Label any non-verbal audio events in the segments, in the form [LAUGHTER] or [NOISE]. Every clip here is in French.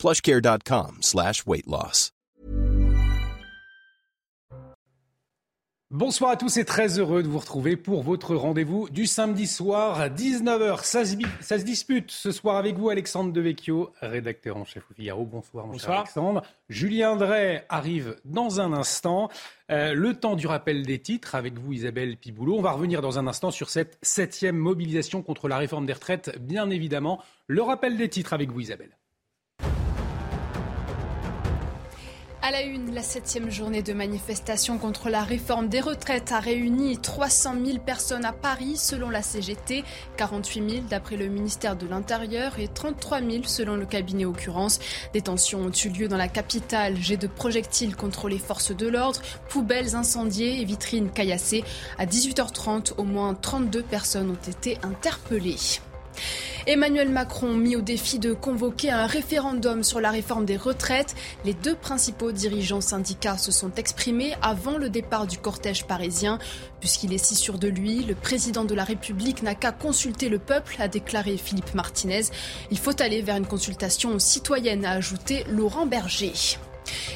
plushcare.com slash weight loss. Bonsoir à tous et très heureux de vous retrouver pour votre rendez-vous du samedi soir, 19h. Ça se, ça se dispute ce soir avec vous, Alexandre Devecchio, rédacteur en chef au Figaro. Bonsoir, mon cher Alexandre. Julien Drey arrive dans un instant. Euh, le temps du rappel des titres avec vous, Isabelle Piboulot. On va revenir dans un instant sur cette septième mobilisation contre la réforme des retraites, bien évidemment. Le rappel des titres avec vous, Isabelle. À la une, la septième journée de manifestation contre la réforme des retraites a réuni 300 000 personnes à Paris selon la CGT, 48 000 d'après le ministère de l'Intérieur et 33 000 selon le cabinet Occurrence. Des tensions ont eu lieu dans la capitale, jets de projectiles contre les forces de l'ordre, poubelles incendiées et vitrines caillassées. À 18h30, au moins 32 personnes ont été interpellées. Emmanuel Macron mis au défi de convoquer un référendum sur la réforme des retraites. Les deux principaux dirigeants syndicats se sont exprimés avant le départ du cortège parisien. Puisqu'il est si sûr de lui, le président de la République n'a qu'à consulter le peuple, a déclaré Philippe Martinez. Il faut aller vers une consultation citoyenne, a ajouté Laurent Berger.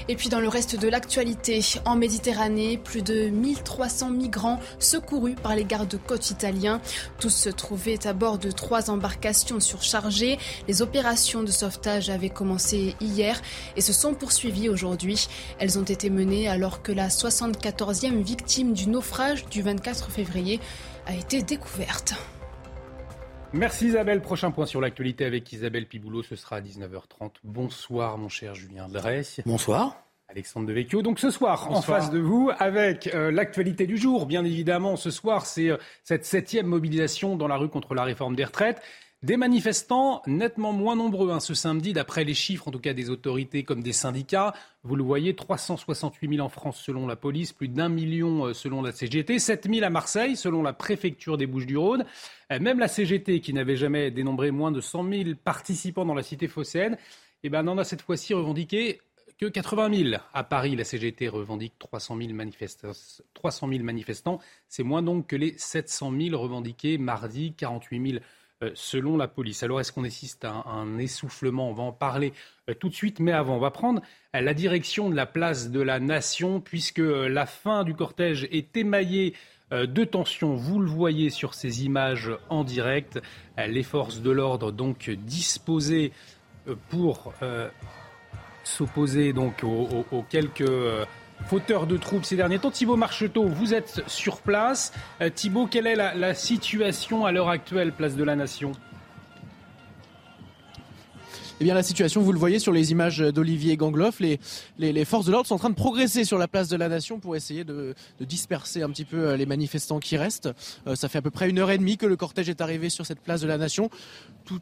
Et puis dans le reste de l'actualité, en Méditerranée, plus de 1300 migrants secourus par les gardes-côtes italiens. Tous se trouvaient à bord de trois embarcations surchargées. Les opérations de sauvetage avaient commencé hier et se sont poursuivies aujourd'hui. Elles ont été menées alors que la 74e victime du naufrage du 24 février a été découverte. Merci Isabelle. Prochain point sur l'actualité avec Isabelle Piboulot, ce sera à 19h30. Bonsoir mon cher Julien Dress. Bonsoir. Alexandre Devecchio. Donc ce soir, en face de vous, avec euh, l'actualité du jour, bien évidemment, ce soir, c'est euh, cette septième mobilisation dans la rue contre la réforme des retraites. Des manifestants nettement moins nombreux hein, ce samedi, d'après les chiffres en tout cas des autorités comme des syndicats. Vous le voyez, 368 000 en France selon la police, plus d'un million euh, selon la CGT, 7 000 à Marseille selon la préfecture des Bouches-du-Rhône. Euh, même la CGT, qui n'avait jamais dénombré moins de 100 000 participants dans la cité phocéenne, eh ben, n'en a cette fois-ci revendiqué que 80 000. À Paris, la CGT revendique 300 000, manifestants. 300 000 manifestants. C'est moins donc que les 700 000 revendiqués mardi, 48 000 euh, selon la police. Alors est-ce qu'on assiste à un, essoufflement? On va en parler euh, tout de suite, mais avant, on va prendre euh, la direction de la place de la Nation, puisque la fin du cortège est émaillée de tensions. Vous le voyez sur ces images en direct. Les forces de l'ordre donc disposées pour s'opposer donc aux quelques fauteur de troubles ces derniers temps. Thibault Marcheteau, vous êtes sur place. Euh, Thibault, quelle est la situation à l'heure actuelle, place de la Nation? Eh bien, la situation, vous le voyez sur les images d'Olivier Gangloff, les, forces de l'ordre sont en train de progresser sur la place de la Nation pour essayer de, disperser un petit peu euh, les manifestants qui restent. Euh, ça fait à peu près une heure et demie que le cortège est arrivé sur cette place de la Nation. Tout,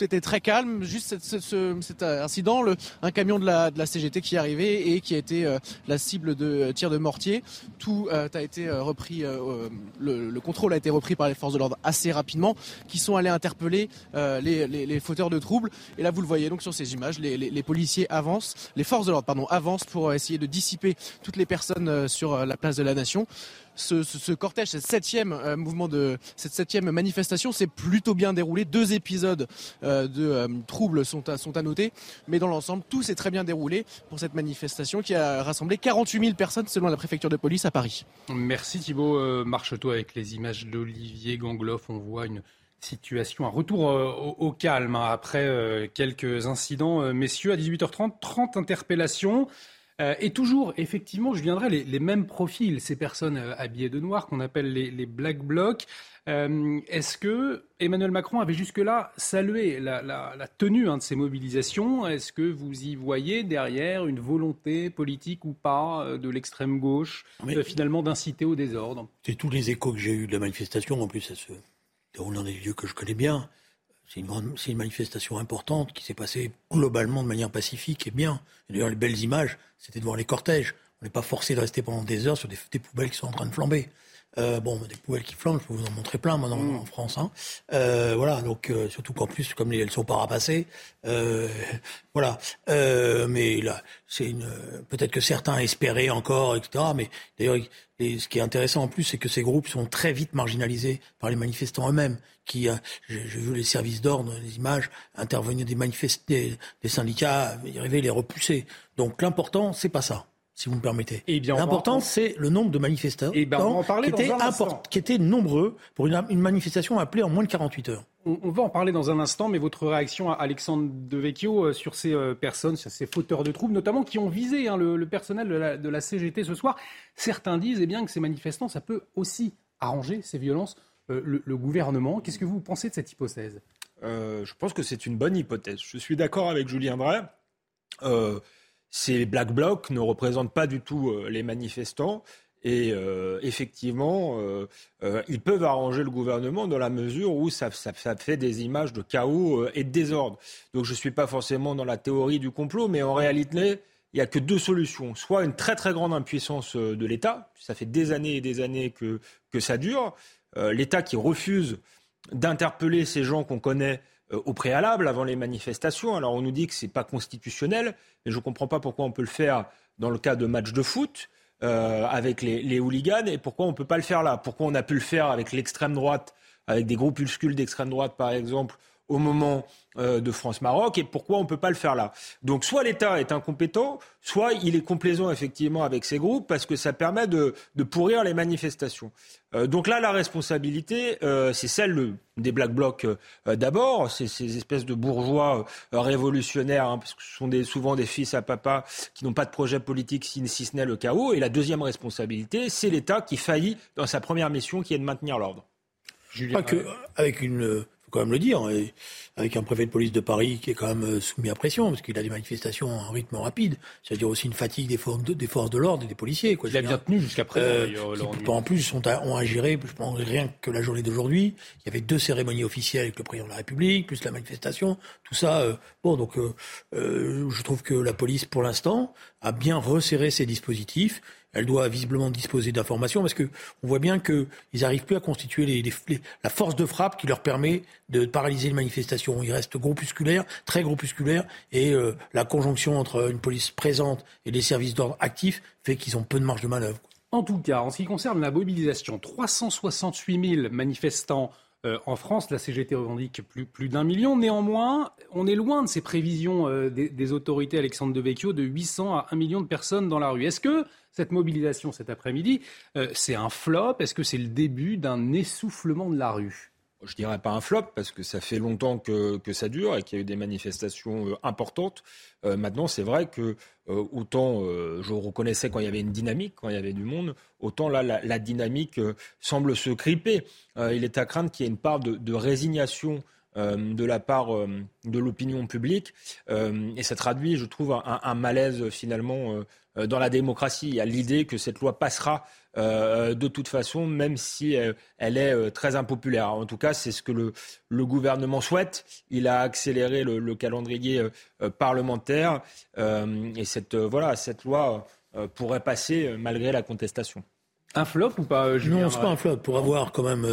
était très calme. Juste cet incident, un camion de la, CGT qui est arrivé et qui a été euh, la cible de tirs de mortier. Tout a été repris, le, le, contrôle a été repris par les forces de l'ordre assez rapidement, qui sont allés interpeller les fauteurs de troubles. Et là, vous le voyez donc sur ces images, les, policiers avancent, les forces de l'ordre, pardon, avancent pour essayer de dissiper toutes les personnes euh, sur euh, la place de la Nation. Ce, cortège, cette septième euh, mouvement de septième manifestation s'est plutôt bien déroulé. Deux épisodes de troubles sont à, noter, mais dans l'ensemble, tout s'est très bien déroulé pour cette manifestation qui a rassemblé 48 000 personnes selon la préfecture de police à Paris. Merci Thibault Marcheteau avec les images d'Olivier Gangloff. On voit une situation, un retour euh, au, calme hein, après euh, quelques incidents. Euh, messieurs, à 18h30, 30 interpellations. et toujours, effectivement, je viendrai les, mêmes profils, ces personnes habillées de noir qu'on appelle les, Black Blocs. Est-ce que Emmanuel Macron avait jusque-là salué la, tenue hein, de ces mobilisations? Est-ce que vous y voyez derrière une volonté politique ou pas de l'extrême gauche finalement d'inciter au désordre? C'est tous les échos que j'ai eus de la manifestation, en plus, ça se déroulant dans des lieux que je connais bien. c'est une, c'est une manifestation importante qui s'est passée globalement de manière pacifique et bien. D'ailleurs, les belles images, c'était de voir les cortèges. On n'est pas forcé de rester pendant des heures sur des, poubelles qui sont en train de flamber. Euh, bon, des poubelles qui flambent, je peux vous en montrer plein maintenant mm. en France. Hein. Euh, voilà, donc euh, surtout qu'en plus, comme elles sont pas rapassées, euh, [LAUGHS] voilà. Euh, mais là, c'est une. Peut-être que certains espéraient encore, etc. Mais d'ailleurs, ce qui est intéressant en plus, c'est que ces groupes sont très vite marginalisés par les manifestants eux-mêmes. Qui, j'ai vu les services d'ordre, les images, intervenir des manifestants, des, des syndicats, y arriver, les repousser. Donc l'important, c'est pas ça si vous me permettez. Eh L'important, c'est le nombre de manifestants eh on qui, étaient qui, étaient nombreux pour une, manifestation appelée en moins de 48 heures. On, va en parler dans un instant, mais votre réaction à Alexandre Devecchio euh, sur ces euh, personnes, sur ces fauteurs de troubles, notamment qui ont visé hein, le, personnel de la, CGT ce soir, certains disent eh bien, que ces manifestants, ça peut aussi arranger ces violences euh, le, gouvernement. Qu'est-ce que vous pensez de cette hypothèse? Je pense que c'est une bonne hypothèse. Je suis d'accord avec Julien Drey ces Black Blocs ne représentent pas du tout euh, les manifestants. Et euh, effectivement, euh, ils peuvent arranger le gouvernement dans la mesure où ça, fait des images de chaos et de désordre. Donc je ne suis pas forcément dans la théorie du complot, mais en réalité, il n'y a que deux solutions. Soit une très très grande impuissance de l'État, ça fait des années et des années que, que ça dure. L'État qui refuse d'interpeller ces gens qu'on connaît euh, au préalable, avant les manifestations. Alors on nous dit que ce n'est pas constitutionnel, mais je ne comprends pas pourquoi on peut le faire dans le cas de matchs de foot. Euh, avec les, les, hooligans et pourquoi on ne peut pas le faire là Pourquoi on a pu le faire avec l'extrême droite, avec des groupuscules d'extrême droite par exemple, au moment euh, de France-Maroc et pourquoi on ne peut pas le faire là. Donc soit l'État est incompétent, soit il est complaisant effectivement avec ces groupes parce que ça permet de, pourrir les manifestations. Euh, donc là, la responsabilité, euh, c'est celle des Black Blocs d'abord, c'est ces espèces de bourgeois révolutionnaires, hein, parce que ce sont des, souvent des fils à papa qui n'ont pas de projet politique si, si ce n'est le chaos. Et la deuxième responsabilité, c'est l'État qui faillit dans sa première mission qui est de maintenir l'ordre. Pas que, avec une faut quand même le dire, avec un préfet de police de Paris qui est quand même euh, soumis à pression, parce qu'il a des manifestations en rythme rapide, c'est-à-dire aussi une fatigue des forces de, des forces de l'ordre et des policiers. Quoi, il a bien tenu jusqu'à présent. Euh, en plus, ont, ont à gérer, je pense, rien que la journée d'aujourd'hui, il y avait deux cérémonies officielles avec le président de la République, plus la manifestation, tout ça. Euh, bon, donc euh, euh, je trouve que la police, pour l'instant, a bien resserré ses dispositifs elle doit visiblement disposer d'informations parce que on voit bien qu'ils n'arrivent plus à constituer les, la force de frappe qui leur permet de paralyser les manifestations. Ils restent groupusculaires, très groupusculaires, et euh, la conjonction entre une police présente et des services d'ordre actifs fait qu'ils ont peu de marge de manœuvre. En tout cas, en ce qui concerne la mobilisation, 368 000 manifestants euh, en France, la CGT revendique plus, d'un million. Néanmoins, on est loin de ces prévisions euh, des, des, autorités Alexandre Devecchio de 800 à 1 million de personnes dans la rue. Est-ce que cette mobilisation cet après-midi, euh, c'est un flop? Est-ce que c'est le début d'un essoufflement de la rue? Je dirais pas un flop parce que ça fait longtemps que, ça dure et qu'il y a eu des manifestations euh, importantes. Euh, maintenant, c'est vrai que autant je reconnaissais quand il y avait une dynamique, quand il y avait du monde, autant là la, dynamique semble se criper. il est à craindre qu'il y ait une part de, résignation de la part de l'opinion publique. et ça traduit, je trouve, un malaise finalement euh, dans la démocratie. Il y a l'idée que cette loi passera euh, de toute façon, même si euh, elle est très impopulaire. En tout cas, c'est ce que le, le, gouvernement souhaite. Il a accéléré le, calendrier parlementaire et cette, voilà, cette loi pourrait passer malgré la contestation. Un flop ou pas Julien Non, c'est pas un flop. Pour avoir quand même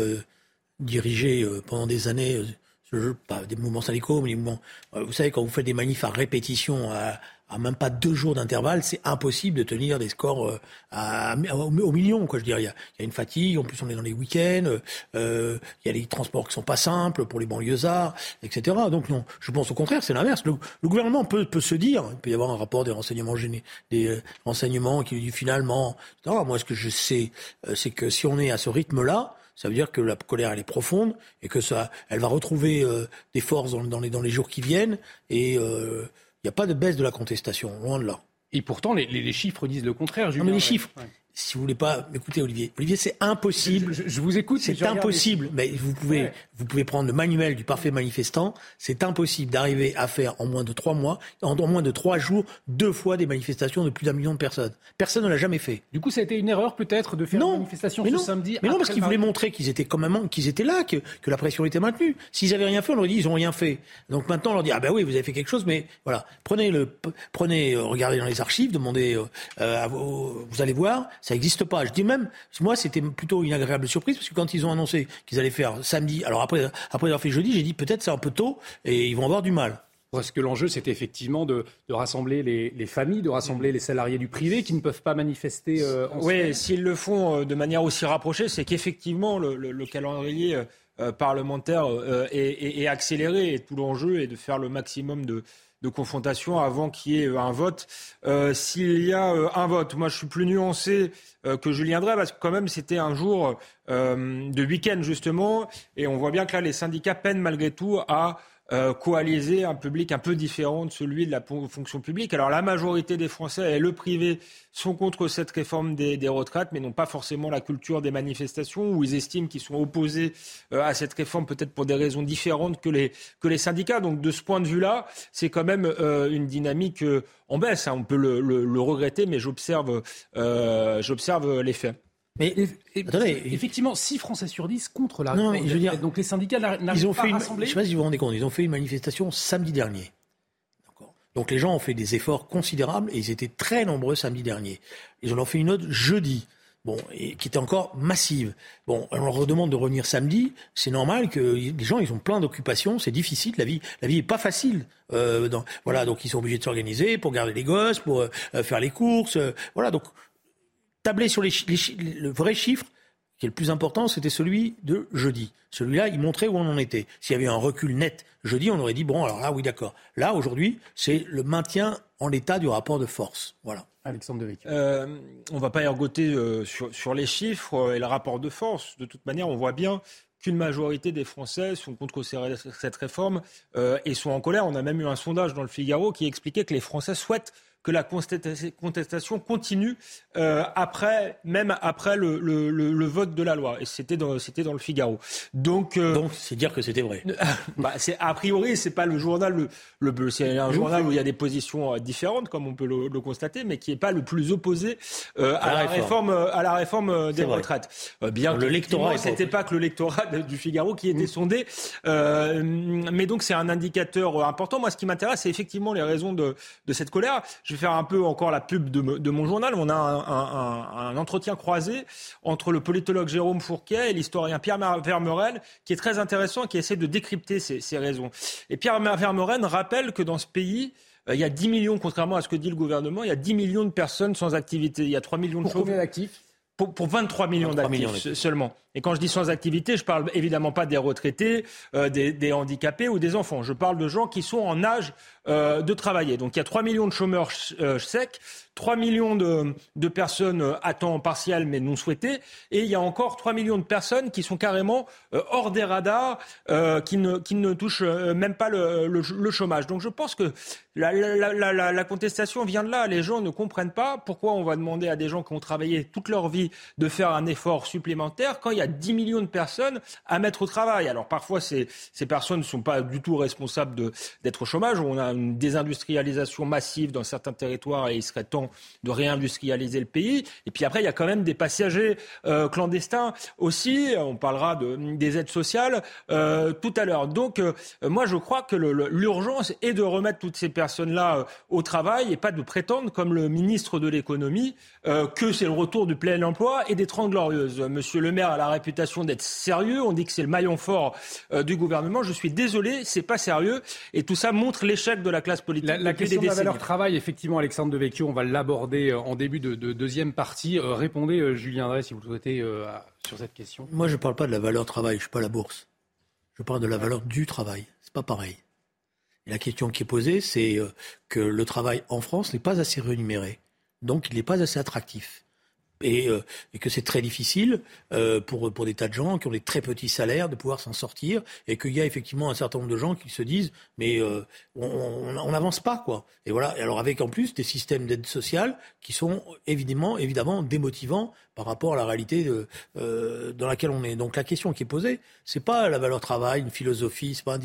dirigé pendant des années ce jeu, pas des mouvements syndicaux, mais des mouvements. Vous savez, quand vous faites des manifs à répétition, à, à même pas deux jours d'intervalle, c'est impossible de tenir des scores euh, à, au, million. Quoi, je dirais, il y, a, y a une fatigue. En plus, on est dans les week-ends. Euh, il y a les transports qui sont pas simples pour les banlieusards, etc. Donc non, je pense au contraire, c'est l'inverse. Le, gouvernement peut, peut se dire, il peut y avoir un rapport des renseignements gênés, des euh, renseignements qui dit finalement. Moi, ce que je sais, euh, c'est que si on est à ce rythme-là, ça veut dire que la colère elle est profonde et que ça, elle va retrouver euh, des forces dans, dans, les, dans les jours qui viennent et euh, n'y a pas de baisse de la contestation, loin de là. Et pourtant, les, chiffres disent le contraire, Julien. Non, mais les chiffres, si vous voulez pas m'écouter, Olivier. Olivier, c'est impossible. Je, vous écoute. C'est impossible. Mais vous pouvez, vous pouvez prendre le manuel du parfait manifestant. C'est impossible d'arriver à faire en moins de trois mois, en, moins de trois jours, deux fois des manifestations de plus d'un million de personnes. Personne ne l'a jamais fait. Du coup, ça a été une erreur peut-être de faire une manifestation ce samedi. Mais non, parce qu'ils voulaient montrer qu'ils étaient quand même, qu'ils étaient là, que, que la pression était maintenue. S'ils avaient rien fait, on leur dit ils ont rien fait. Donc maintenant, on leur dit ah ben oui, vous avez fait quelque chose, mais voilà, prenez le, prenez, euh, regardez dans les archives, demandez, euh, euh vous allez voir, ça n'existe pas. Je dis même, moi, c'était plutôt une agréable surprise parce que quand ils ont annoncé qu'ils allaient faire samedi, alors après, après avoir fait jeudi, j'ai dit peut-être c'est un peu tôt et ils vont avoir du mal. Parce que l'enjeu, c'était effectivement de, rassembler les, familles, de rassembler les salariés du privé qui ne peuvent pas manifester euh, Oui, s'ils le font euh, de manière aussi rapprochée, c'est qu'effectivement, le, calendrier euh, parlementaire est, accéléré et tout l'enjeu est de faire le maximum de, de confrontation avant qu'il y ait euh, un vote. Euh, s'il y a euh, un vote, moi je suis plus nuancé que Julien Drey parce que quand même c'était un jour de week-end justement et on voit bien que là les syndicats peinent malgré tout à euh, coaliser un public un peu différent de celui de la fonction publique. Alors la majorité des Français et le privé sont contre cette réforme des, retraites, mais n'ont pas forcément la culture des manifestations, où ils estiment qu'ils sont opposés euh, à cette réforme peut-être pour des raisons différentes que les, syndicats. Donc de ce point de vue-là, c'est quand même euh, une dynamique en baisse. Hein. On peut le, le regretter, mais j'observe j'observe les faits. Mais effectivement, 6 Français sur 10 contre la non, je veux dire, Donc les syndicats n'arrivent pas fait à rassembler. Je ne sais pas si vous vous rendez compte, ils ont fait une manifestation samedi dernier. Donc les gens ont fait des efforts considérables et ils étaient très nombreux samedi dernier. Ils en ont fait une autre jeudi. Bon, et qui était encore massive. Bon, on leur demande de revenir samedi. C'est normal que les gens, ils ont plein d'occupations. C'est difficile. La vie, la vie est pas facile. Euh, dans, voilà, donc ils sont obligés de s'organiser pour garder les gosses, pour euh, faire les courses. Euh, voilà, donc tabler sur les, le vrai chiffre qui est le plus important, c'était celui de jeudi. Celui-là, il montrait où on en était. S'il y avait un recul net jeudi, on aurait dit bon, alors là, oui, d'accord. Là, aujourd'hui, c'est le maintien en l'état du rapport de force. Voilà. Alexandre de euh, On ne va pas ergoter euh, sur, les chiffres et le rapport de force. De toute manière, on voit bien qu'une majorité des Français sont contre cette réforme euh, et sont en colère. On a même eu un sondage dans le Figaro qui expliquait que les Français souhaitent que la contestation continue euh, après, même après le, le, le, vote de la loi. Et c'était dans, c'était dans le Figaro. Donc, euh, donc c'est dire que c'était vrai. [LAUGHS] bah, c'est a priori, c'est pas le journal le, le c'est un journal où il y a des positions euh, différentes, comme on peut le, le constater, mais qui est pas le plus opposé euh, à, la réforme, à la réforme des retraites. bien le lectorat, c'était pas que le lectorat du Figaro qui était sondé, mais donc c'est un indicateur important. Moi, ce qui m'intéresse, c'est effectivement les raisons de, de cette colère. Je vais faire un peu encore la pub de, de mon journal. On a un, un, entretien croisé entre le politologue Jérôme Fourquet et l'historien Pierre Vermeuren, qui est très intéressant et qui essaie de décrypter ces, ces raisons. Et Pierre Vermeuren rappelle que dans ce pays, euh, il y a 10 millions, contrairement à ce que dit le gouvernement, il y a 10 millions de personnes sans activité. Il y a 3 millions de chauffeurs. d'actifs? Pour, pour, 23 millions d'actifs seulement. Et quand je dis sans activité, je parle évidemment pas des retraités, euh, des, des, handicapés ou des enfants. Je parle de gens qui sont en âge euh, de travailler. Donc il y a 3 millions de chômeurs euh, secs, 3 millions de, de, personnes euh, à temps partiel mais non souhaitées, et il y a encore 3 millions de personnes qui sont carrément euh, hors des radars, qui, ne, qui ne touchent même pas le, le, le, chômage. Donc je pense que la, la, la, la, contestation vient de là. Les gens ne comprennent pas pourquoi on va demander à des gens qui ont travaillé toute leur vie de faire un effort supplémentaire quand il y a 10 millions de personnes à mettre au travail. Alors parfois, ces, ces personnes ne sont pas du tout responsables d'être au chômage. On a une désindustrialisation massive dans certains territoires et il serait temps de réindustrialiser le pays. Et puis après, il y a quand même des passagers euh, clandestins aussi. On parlera de, des aides sociales euh, tout à l'heure. Donc euh, moi, je crois que l'urgence est de remettre toutes ces personnes-là au travail et pas de prétendre, comme le ministre de l'économie, que c'est le retour du plein emploi et des Trente Glorieuses. Monsieur Le Maire a la réputation d'être sérieux. On dit que c'est le maillon fort du gouvernement. Je suis désolé, c'est pas sérieux. Et tout ça montre l'échec de la classe politique. La, question de la valeur travail, effectivement, Alexandre Devecchio, on va l'aborder euh, en début de, deuxième partie. Euh, répondez, euh, Julien Drey, si vous le souhaitez, sur cette question. Moi, je ne parle pas de la valeur travail, je ne suis pas la bourse. Je parle de la valeur du travail. C'est pas pareil. Et la question qui est posée, c'est que le travail en France n'est pas assez rémunéré. Donc, il n'est pas assez attractif. Et, euh, et, que c'est très difficile euh, pour, pour des tas de gens qui ont des très petits salaires de pouvoir s'en sortir et qu'il y a effectivement un certain nombre de gens qui se disent mais euh, on n'avance pas quoi. Et voilà. Et alors avec en plus des systèmes d'aide sociale qui sont évidemment évidemment démotivants par rapport à la réalité dans laquelle on est. Donc la question qui est posée, c'est pas la valeur travail, une philosophie, c'est pas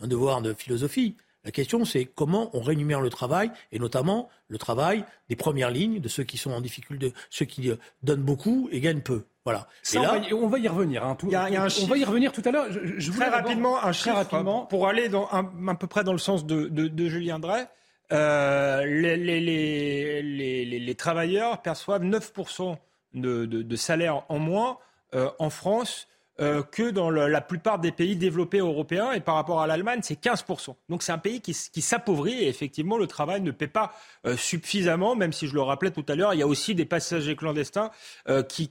un devoir de philosophie. La question, c'est comment on rémunère le travail, et notamment le travail des premières lignes, de ceux qui sont en difficulté, ceux qui euh, donnent beaucoup et gagnent peu. Voilà. on, va y, revenir. Hein, y a, un on va y revenir tout à l'heure. Je, très rapidement, un chiffre rapidement. pour aller dans un, à peu près dans le sens de, de, Julien Drey. Euh, les, les, les, travailleurs perçoivent 9% de, de, salaire en moins euh, en France euh, que dans la plupart des pays développés européens. Et par rapport à l'Allemagne, c'est 15%. Donc c'est un pays qui, s'appauvrit et effectivement, le travail ne paie pas euh, suffisamment, même si je le rappelais tout à l'heure, il y a aussi des passagers clandestins euh, qui,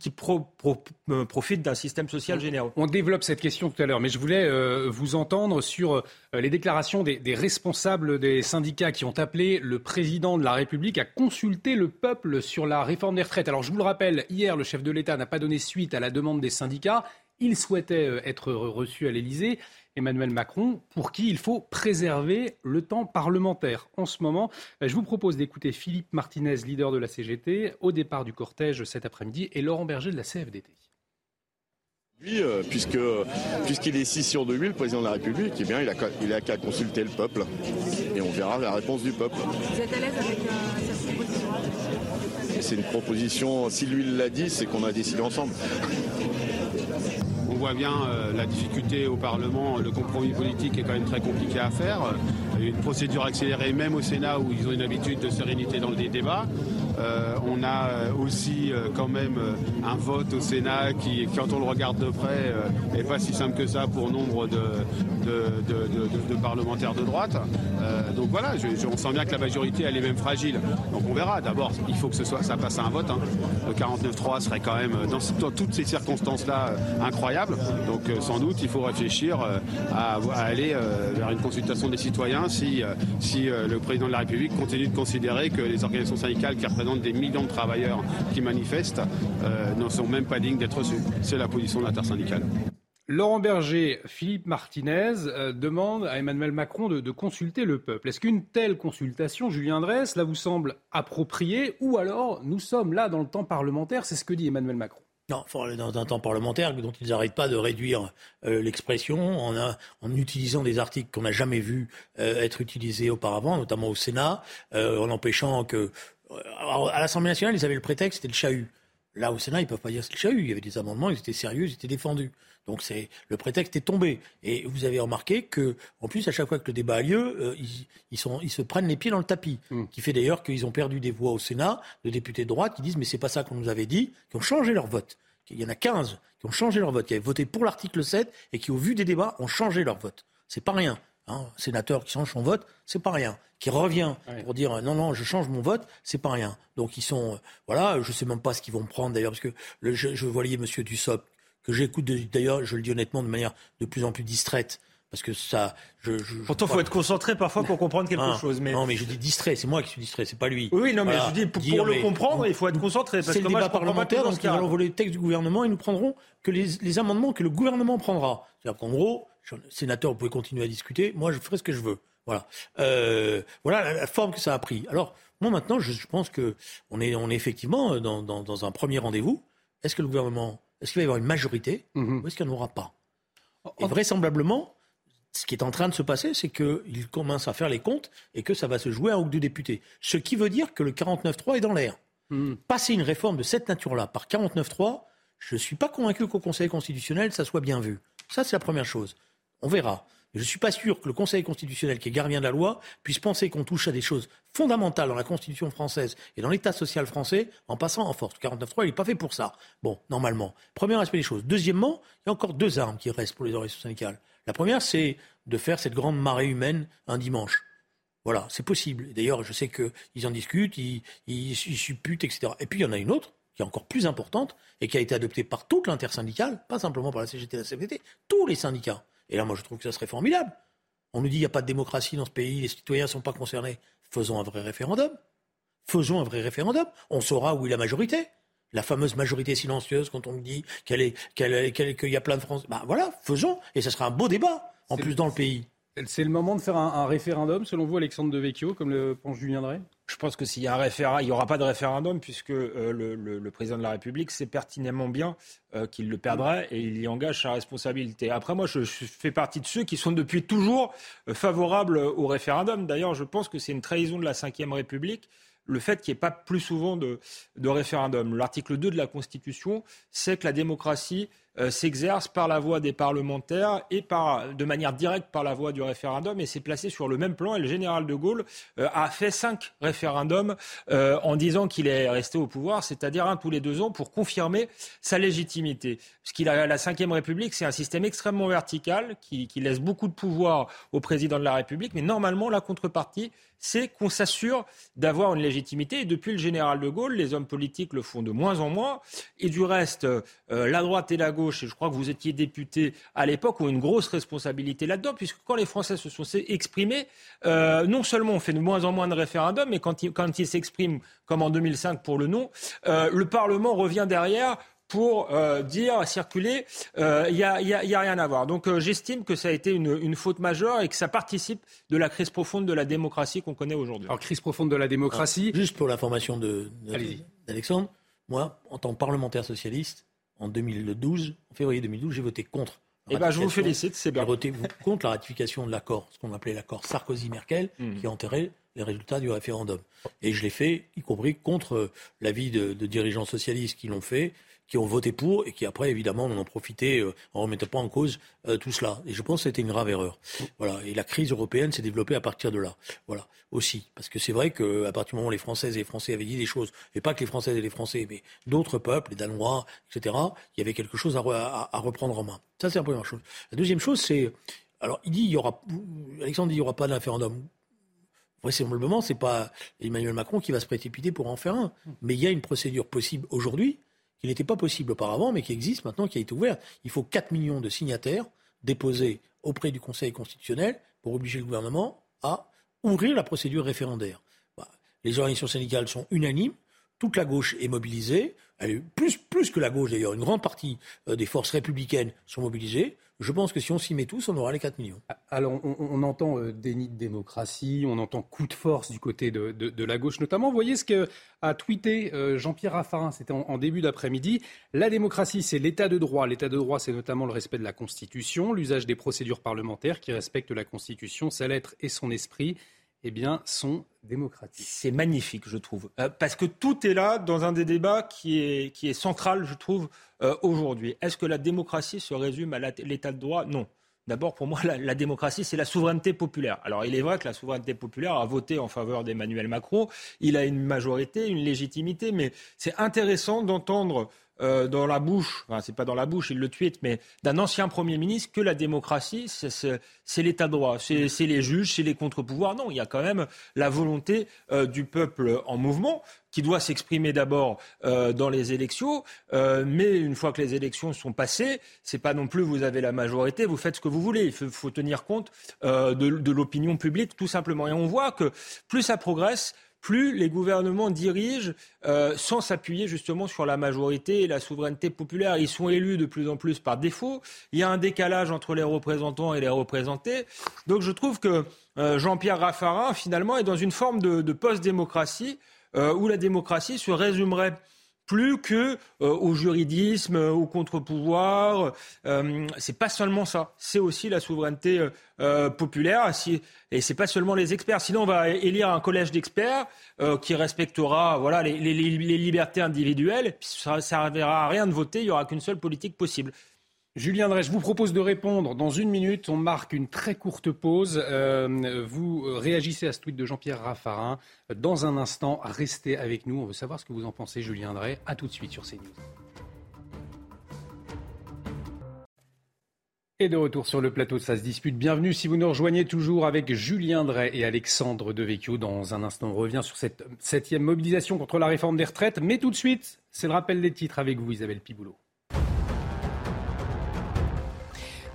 profitent d'un système social généreux. On développe cette question tout à l'heure, mais je voulais vous entendre sur les déclarations des, des, responsables des syndicats qui ont appelé le président de la République à consulter le peuple sur la réforme des retraites. Alors je vous le rappelle, hier, le chef de l'État n'a pas donné suite à la demande des syndicats. Il souhaitait euh, être reçu à l'Élysée. Emmanuel Macron, pour qui il faut préserver le temps parlementaire. En ce moment, euh, je vous propose d'écouter Philippe Martinez, leader de la CGT, au départ du cortège cet après-midi, et Laurent Berger de la CFDT. Oui, euh, puisque puisqu'il est ici sur 2000, le président de la République, eh bien, il a, il a qu'à consulter le peuple et on verra la réponse du peuple. Vous êtes à l'aise avec cette proposition? C'est une proposition, si lui l'a dit, c'est qu'on a décidé ensemble voit bien euh, la difficulté au Parlement, le compromis politique est quand même très compliqué à faire. Une procédure accélérée, même au Sénat où ils ont une habitude de sérénité dans les débats. Euh, on a euh, aussi quand même un vote au Sénat qui, quand on le regarde de près, n'est pas si simple que ça pour nombre de, de, parlementaires de droite. donc voilà, on sent bien que la majorité, elle est même fragile. Donc on verra. D'abord, il faut que ce soit, ça passe à un vote. Hein. Le 49-3 serait quand même, dans toutes ces circonstances-là, incroyable. Donc euh, sans doute, il faut réfléchir euh, à, aller euh, vers une consultation des citoyens si, si le président de la République continue de considérer que les organisations syndicales qui représentent des millions de travailleurs qui manifestent ne sont même pas dignes d'être reçues. C'est la position de l'intersyndicale. Laurent Berger, Philippe Martinez demandent à Emmanuel Macron de, consulter le peuple. Est-ce qu'une telle consultation, Julien Dresse, là vous semble appropriée ou alors nous sommes là dans le temps parlementaire? C'est ce que dit Emmanuel Macron. Non, dans un temps parlementaire dont ils n'arrêtent pas de réduire euh, l'expression en, utilisant des articles qu'on n'a jamais vus euh, être utilisés auparavant, notamment au Sénat, euh, en empêchant que... à l'Assemblée nationale, ils avaient le prétexte, c'était le chahut. Là, au Sénat, ils ne peuvent pas dire c'est le chahut. Il y avait des amendements, ils étaient sérieux, ils étaient défendus. Donc c'est le prétexte est tombé. Et vous avez remarqué que, en plus, à chaque fois que le débat a lieu, euh, ils, sont, ils se prennent les pieds dans le tapis. Mm. Qui fait d'ailleurs qu'ils ont perdu des voix au Sénat de députés de droite qui disent mais c'est pas ça qu'on nous avait dit, qui ont changé leur vote. Il y en a 15 qui ont changé leur vote, qui avaient voté pour l'article 7 et qui, au vu des débats, ont changé leur vote. C'est pas rien. Hein. Un sénateur qui change son vote, c'est pas rien. Qui revient pour dire non, non, je change mon vote, c'est pas rien. Donc ils sont, euh, voilà, je sais même pas ce qu'ils vont prendre d'ailleurs, parce que le, je, je voyais Monsieur Dussopt que j'écoute d'ailleurs, je le dis honnêtement, de manière de plus en plus distraite. Parce que ça, je, je Pourtant, il faut être concentré parfois pour comprendre quelque ah, chose. Mais... Non, mais je dis distrait, c'est moi qui suis distrait, c'est pas lui. Oui, non, mais je dis pour, le comprendre, il faut être concentré. C'est le débat parlementaire, donc ils allons voler le texte du gouvernement et nous prendrons que les, les amendements que le gouvernement prendra. C'est-à-dire qu'en gros, sénateur, vous pouvez continuer à discuter, moi je ferai ce que je veux. Voilà. Euh, voilà la, forme que ça a pris. Alors, moi maintenant, je, je pense que on est, on est effectivement dans, dans, dans un premier rendez-vous. Est-ce que le gouvernement est-ce qu'il va y avoir une majorité mhm. ou est-ce qu'il n'y en aura pas? Et vraisemblablement, ce qui est en train de se passer, c'est qu'il commence à faire les comptes et que ça va se jouer à un ou deux députés. Ce qui veut dire que le 49-3 est dans l'air. Mhm. Passer une réforme de cette nature-là par 49-3, je ne suis pas convaincu qu'au Conseil constitutionnel, ça soit bien vu. Ça, c'est la première chose. On verra. Je ne suis pas sûr que le Conseil constitutionnel, qui est gardien de la loi, puisse penser qu'on touche à des choses fondamentales dans la Constitution française et dans l'État social français en passant en force. Le 49.3, il n'est pas fait pour ça. Bon, normalement. Premier aspect des choses. Deuxièmement, il y a encore deux armes qui restent pour les organisations syndicales. La première, c'est de faire cette grande marée humaine un dimanche. Voilà, c'est possible. D'ailleurs, je sais qu'ils en discutent, ils, ils, supputent, etc. Et puis, il y en a une autre, qui est encore plus importante, et qui a été adoptée par toute l'intersyndicale, pas simplement par la CGT et la CFDT, tous les syndicats. Et là, moi, je trouve que ça serait formidable. On nous dit qu'il n'y a pas de démocratie dans ce pays, les citoyens ne sont pas concernés. Faisons un vrai référendum. Faisons un vrai référendum. On saura où est la majorité. la fameuse majorité silencieuse quand on me dit qu'elle est, qu'elle, qu'il y a plein de France. Ben voilà, faisons, et ce sera un beau débat en plus dans le pays. C'est le moment de faire un, référendum, selon vous, Alexandre Devecchio, comme le pense Julien Drey? Je pense que s'il y a un référendum, il n'y aura pas de référendum puisque euh, le, président de la République sait pertinemment bien euh, qu'il le perdrait et il y engage sa responsabilité. Après, moi, je, fais partie de ceux qui sont depuis toujours euh, favorables au référendum. D'ailleurs, je pense que c'est une trahison de la Ve République le fait qu'il n'y ait pas plus souvent de, référendum. L'article 2 de la Constitution, c'est que la démocratie s'exerce par la voie des parlementaires et par, de manière directe par la voie du référendum et s'est placé sur le même plan. Et le général de Gaulle euh, a fait cinq référendums euh, en disant qu'il est resté au pouvoir, c'est-à-dire un tous les deux ans pour confirmer sa légitimité. Parce qu'il a la Ve République, c'est un système extrêmement vertical qui, qui laisse beaucoup de pouvoir au président de la République, mais normalement la contrepartie, c'est qu'on s'assure d'avoir une légitimité. Et depuis le général de Gaulle, les hommes politiques le font de moins en moins. Et du reste, euh, la droite et la gauche, et je crois que vous étiez député à l'époque, ont une grosse responsabilité là-dedans, puisque quand les Français se sont exprimés, euh, non seulement on fait de moins en moins de référendums, mais quand ils, s'expriment, comme en 2005 pour le non, euh, le Parlement revient derrière pour euh, dire, circuler, il euh, n'y a, rien à voir. Donc euh, j'estime que ça a été une, faute majeure et que ça participe de la crise profonde de la démocratie qu'on connaît aujourd'hui. Alors crise profonde de la démocratie. juste pour l'information d'Alexandre, moi, en tant que parlementaire socialiste, en 2012, en février 2012, j'ai voté contre. Eh ben, je vous félicite, c'est bien. J'ai voté contre la ratification de l'accord, ce qu'on appelait l'accord Sarkozy-Merkel, hmm. qui enterrait les résultats du référendum. Et je l'ai fait, y compris contre l'avis de, de dirigeants socialistes qui l'ont fait, qui ont voté pour et qui après évidemment en ont profité euh, en remettant pas en cause euh, tout cela. Et je pense que c'était une grave erreur. Voilà. Et la crise européenne s'est développée à partir de là. Voilà. Aussi. Parce que c'est vrai qu'à partir du moment où les Françaises et les Français avaient dit des choses, et pas que les Françaises et les Français, mais d'autres peuples, les Danois, etc., il y avait quelque chose à, reprendre en main. Ça, c'est la première chose. La deuxième chose, c'est. Alors, il dit, il y aura. Alexandre dit, il n'y aura pas de référendum. Vraisemblablement, c'est pas Emmanuel Macron qui va se précipiter pour en faire un. Mais il y a une procédure possible aujourd'hui qui n'était pas possible auparavant, mais qui existe maintenant, qui a été ouverte. Il faut 4 millions de signataires déposés auprès du Conseil constitutionnel pour obliger le gouvernement à ouvrir la procédure référendaire. Bah, les organisations syndicales sont unanimes, toute la gauche est mobilisée, plus, plus que la gauche d'ailleurs, une grande partie euh, des forces républicaines sont mobilisées. Je pense que si on s'y met tous, on aura les 4 millions. Alors, on, entend euh, déni de démocratie, on entend coup de force du côté de, la gauche notamment. Vous voyez ce qu'a tweeté euh, Jean-Pierre Raffarin, c'était en, début d'après-midi. La démocratie, c'est l'état de droit. L'état de droit, c'est notamment le respect de la Constitution, l'usage des procédures parlementaires qui respectent la Constitution, sa lettre et son esprit eh bien, sont démocratiques. C'est magnifique, je trouve, euh, parce que tout est là dans un des débats qui est, qui est central, je trouve, euh, aujourd'hui. Est-ce que la démocratie se résume à l'état de droit? Non. D'abord, pour moi, la, démocratie, c'est la souveraineté populaire. Alors, il est vrai que la souveraineté populaire a voté en faveur d'Emmanuel Macron. Il a une majorité, une légitimité, mais c'est intéressant d'entendre euh, dans la bouche, enfin, c'est pas dans la bouche, il le tweet, mais d'un ancien Premier ministre que la démocratie, c'est l'état de droit, c'est les juges, c'est les contre-pouvoirs. Non, il y a quand même la volonté euh, du peuple en mouvement qui doit s'exprimer d'abord euh, dans les élections, mais une fois que les élections sont passées, c'est pas non plus vous avez la majorité, vous faites ce que vous voulez. Il faut, tenir compte de, de l'opinion publique, tout simplement. Et on voit que plus ça progresse, plus les gouvernements dirigent euh, sans s'appuyer justement sur la majorité et la souveraineté populaire. Ils sont élus de plus en plus par défaut. Il y a un décalage entre les représentants et les représentés. Donc je trouve que euh, Jean-Pierre Raffarin, finalement, est dans une forme de, post-démocratie euh, où la démocratie se résumerait plus que euh, au juridisme, au contre-pouvoir. Euh, c'est pas seulement ça, c'est aussi la souveraineté euh, populaire. Et c'est pas seulement les experts. Sinon, on va élire un collège d'experts qui respectera voilà les, libertés individuelles. ça ne servira à rien de voter. Il y aura qu'une seule politique possible. Julien Drey, je vous propose de répondre dans une minute. On marque une très courte pause. Euh, vous réagissez à ce tweet de Jean-Pierre Raffarin. Dans un instant, restez avec nous. On veut savoir ce que vous en pensez, Julien Drey. A tout de suite sur CNews. Et de retour sur le plateau de Ça se dispute. Bienvenue si vous nous rejoignez toujours avec Julien Drey et Alexandre Devecchio. Dans un instant, on revient sur cette septième mobilisation contre la réforme des retraites. Mais tout de suite, c'est le rappel des titres avec vous, Isabelle Piboulot.